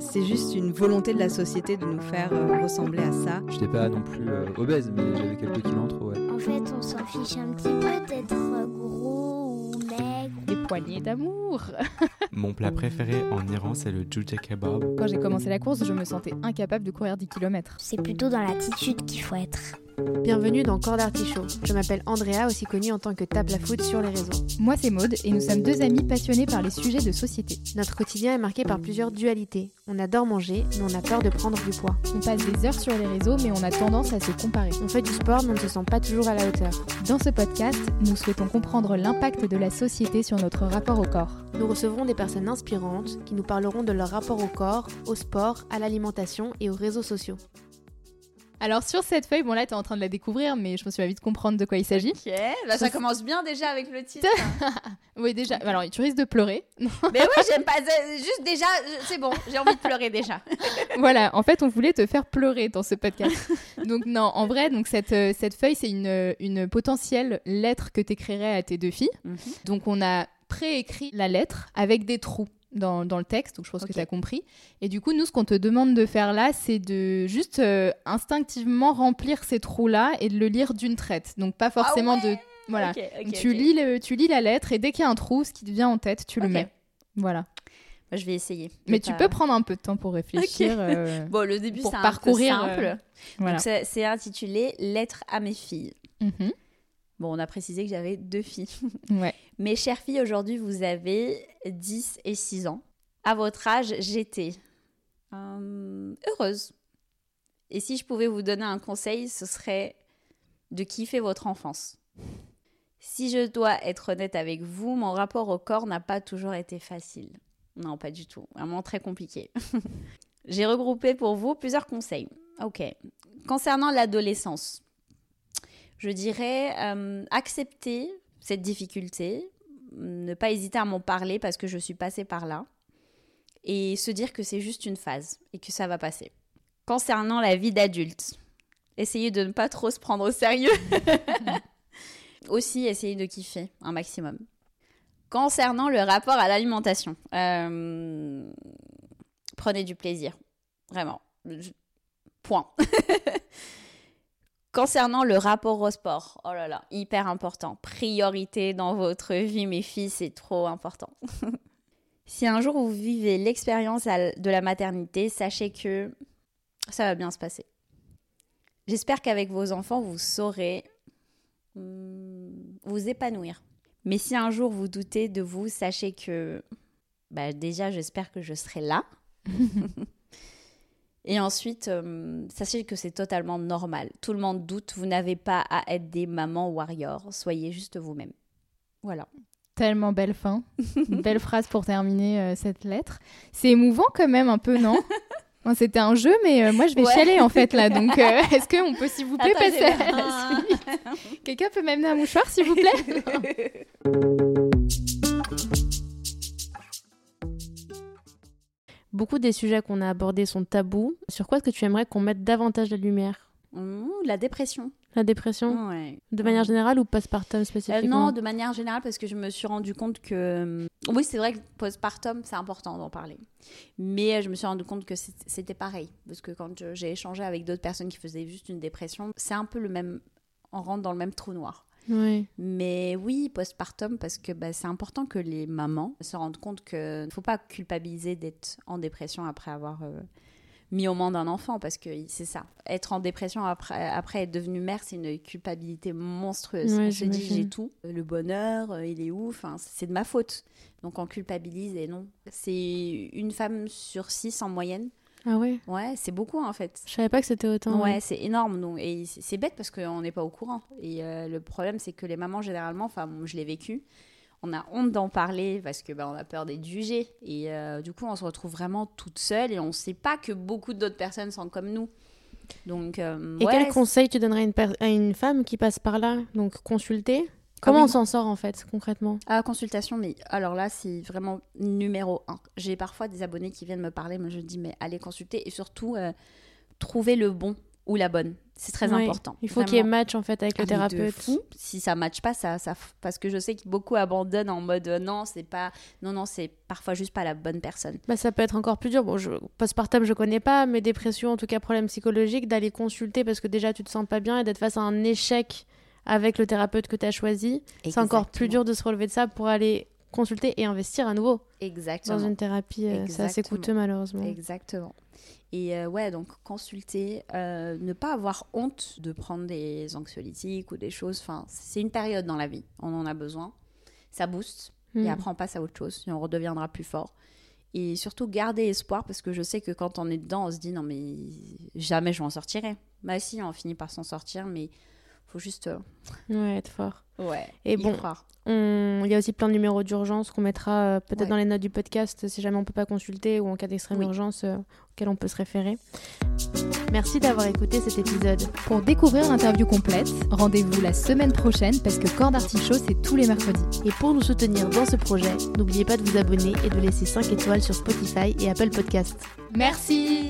c'est juste une volonté de la société de nous faire euh, ressembler à ça. Je n'étais pas non plus euh, obèse, mais j'avais quelques kilos en trop, ouais. En fait, on s'en fiche un petit peu d'être gros ou maigre. Des poignées d'amour. Mon plat préféré en Iran, c'est le jujja kebab. Quand j'ai commencé la course, je me sentais incapable de courir 10 km. C'est plutôt dans l'attitude qu'il faut être. Bienvenue dans Corps d'Artichaut. Je m'appelle Andrea, aussi connue en tant que Tape la Foot sur les réseaux. Moi, c'est Maude et nous sommes deux amis passionnés par les sujets de société. Notre quotidien est marqué par plusieurs dualités. On adore manger, mais on a peur de prendre du poids. On passe des heures sur les réseaux, mais on a tendance à se comparer. On fait du sport, mais on ne se sent pas toujours à la hauteur. Dans ce podcast, nous souhaitons comprendre l'impact de la société sur notre rapport au corps. Nous recevrons des personnes inspirantes qui nous parleront de leur rapport au corps, au sport, à l'alimentation et aux réseaux sociaux. Alors sur cette feuille, bon là tu es en train de la découvrir, mais je me suis vite comprendre de quoi il s'agit. Ok, bah, ça commence bien déjà avec le titre. Oui déjà, alors tu risques de pleurer. Mais oui, j'aime pas. Juste déjà, c'est bon, j'ai envie de pleurer déjà. voilà, en fait on voulait te faire pleurer dans ce podcast. donc non, en vrai, donc cette, euh, cette feuille c'est une, une potentielle lettre que tu écrirais à tes deux filles. Mhm. Donc on a préécrit la lettre avec des trous. Dans, dans le texte, donc je pense que tu as compris. Et du coup, nous, ce qu'on te demande de faire là, c'est de juste euh, instinctivement remplir ces trous-là et de le lire d'une traite. Donc pas forcément Ah ouais de... Voilà. Tu, lis le, tu lis la lettre et dès qu'il y a un trou, ce qui te vient en tête, tu le mets. Voilà. Moi, je vais essayer. Mais tu pas- peux prendre un peu de temps pour réfléchir. Euh, Bon, le début, c'est un parcourir, peu simple. euh, voilà. Donc, c'est c'est intitulé Lettre à mes filles. Mhm. Bon, on a précisé que j'avais deux filles. Ouais. Mes chères filles, aujourd'hui, vous avez 10 et 6 ans. À votre âge, j'étais euh, heureuse. Et si je pouvais vous donner un conseil, ce serait de kiffer votre enfance. Si je dois être honnête avec vous, mon rapport au corps n'a pas toujours été facile. Non, pas du tout. Vraiment très compliqué. J'ai regroupé pour vous plusieurs conseils. Ok. Concernant l'adolescence, je dirais euh, accepter cette difficulté, ne pas hésiter à m'en parler parce que je suis passée par là, et se dire que c'est juste une phase et que ça va passer. Concernant la vie d'adulte, essayez de ne pas trop se prendre au sérieux. Aussi, essayez de kiffer un maximum. Concernant le rapport à l'alimentation, euh, prenez du plaisir, vraiment. Point. Concernant le rapport au sport, oh là là, hyper important. Priorité dans votre vie, mes filles, c'est trop important. si un jour vous vivez l'expérience de la maternité, sachez que ça va bien se passer. J'espère qu'avec vos enfants, vous saurez hum, vous épanouir. Mais si un jour vous doutez de vous, sachez que bah, déjà, j'espère que je serai là. Et ensuite, euh, sachez que c'est totalement normal. Tout le monde doute. Vous n'avez pas à être des mamans warriors. Soyez juste vous-même. Voilà. Tellement belle fin. Belle phrase pour terminer euh, cette lettre. C'est émouvant quand même un peu, non? Bon, C'était un jeu, mais euh, moi je vais Ouais. chialer en fait là. Donc est-ce qu'on peut s'il vous plaît Attends, passer à la suite? Quelqu'un peut m'amener un mouchoir s'il vous plaît? Beaucoup des sujets qu'on a abordés sont tabous. Sur quoi est-ce que tu aimerais qu'on mette davantage la lumière? Mmh, la dépression. La dépression? Ouais. De manière générale ou postpartum Euh, spécifiquement non, de manière générale, parce que je me suis rendu compte que. euh, Oui, c'est vrai que postpartum, c'est important d'en parler. Mais euh, je me suis rendu compte que c'était pareil. Parce que quand j'ai échangé avec d'autres personnes qui faisaient juste une dépression, c'est un peu le même. On rentre dans le même trou noir. Oui. Mais oui, postpartum, parce que bah, c'est important que les mamans se rendent compte qu'il ne faut pas culpabiliser d'être en dépression après avoir euh, mis au monde un enfant, parce que c'est ça. Être en dépression après, après être devenue mère, c'est une culpabilité monstrueuse. Ouais, on se dit, j'ai tout. Le bonheur, euh, il est où? Enfin, C'est de ma faute. Donc on culpabilise et non. C'est une femme sur six en moyenne. Ah ouais? Ouais, c'est beaucoup en fait. Je savais pas que c'était autant. Ouais, c'est énorme. Donc, et c'est bête parce qu'on n'est pas au courant. Et euh, le problème, c'est que les mamans, généralement, enfin, je l'ai vécu, on a honte d'en parler parce que bah, on a peur d'être jugé. Et euh, du coup, on se retrouve vraiment toute seule et on ne sait pas que beaucoup d'autres personnes sont comme nous. Donc, euh, Et ouais, quel conseil tu donnerais à une, à une femme qui passe par là? Donc consulter? Ah Comment oui. on s'en sort en fait concrètement? À la consultation, mais alors là, c'est vraiment numéro un. J'ai parfois des abonnés qui viennent me parler, mais je dis, mais allez consulter et surtout, euh, trouver le bon ou la bonne. C'est très important. Il faut qu'il y ait match en fait avec le Ah, thérapeute. fou. Si ça matche pas, ça, ça, parce que je sais que beaucoup abandonnent en mode euh, non, c'est pas, non, non, c'est parfois juste pas la bonne personne. Bah, ça peut être encore plus dur. Bon, je, postpartum, je connais pas, mais dépression, en tout cas problème psychologique, d'aller consulter parce que déjà tu te sens pas bien et d'être face à un échec avec le thérapeute que tu as choisi. C'est encore plus dur de se relever de ça pour aller consulter et investir à nouveau Exactement. dans une thérapie. euh, C'est assez coûteux malheureusement. Exactement. Et euh, ouais, donc consulter, euh, ne pas avoir honte de prendre des anxiolytiques ou des choses. Enfin, c'est une période dans la vie, on en a besoin. Ça booste et après on passe à autre chose et on redeviendra plus fort. Et surtout garder espoir parce que je sais que quand on est dedans, on se dit non mais jamais je m'en sortirai. Bah si, on finit par s'en sortir, mais faut juste euh, Ouais, être fort. ouais Et bon. On- Il y a aussi plein de numéros d'urgence qu'on mettra euh, peut-être Ouais. dans les notes du podcast si jamais on peut pas consulter ou en cas d'extrême Oui. urgence euh, auquel on peut se référer. Merci d'avoir écouté cet épisode. Pour découvrir l'interview complète, rendez-vous la semaine prochaine parce que Corps d'Artichaut, c'est tous les mercredis. Et pour nous soutenir dans ce projet, n'oubliez pas de vous abonner et de laisser 5 étoiles sur Spotify et Apple Podcasts. Merci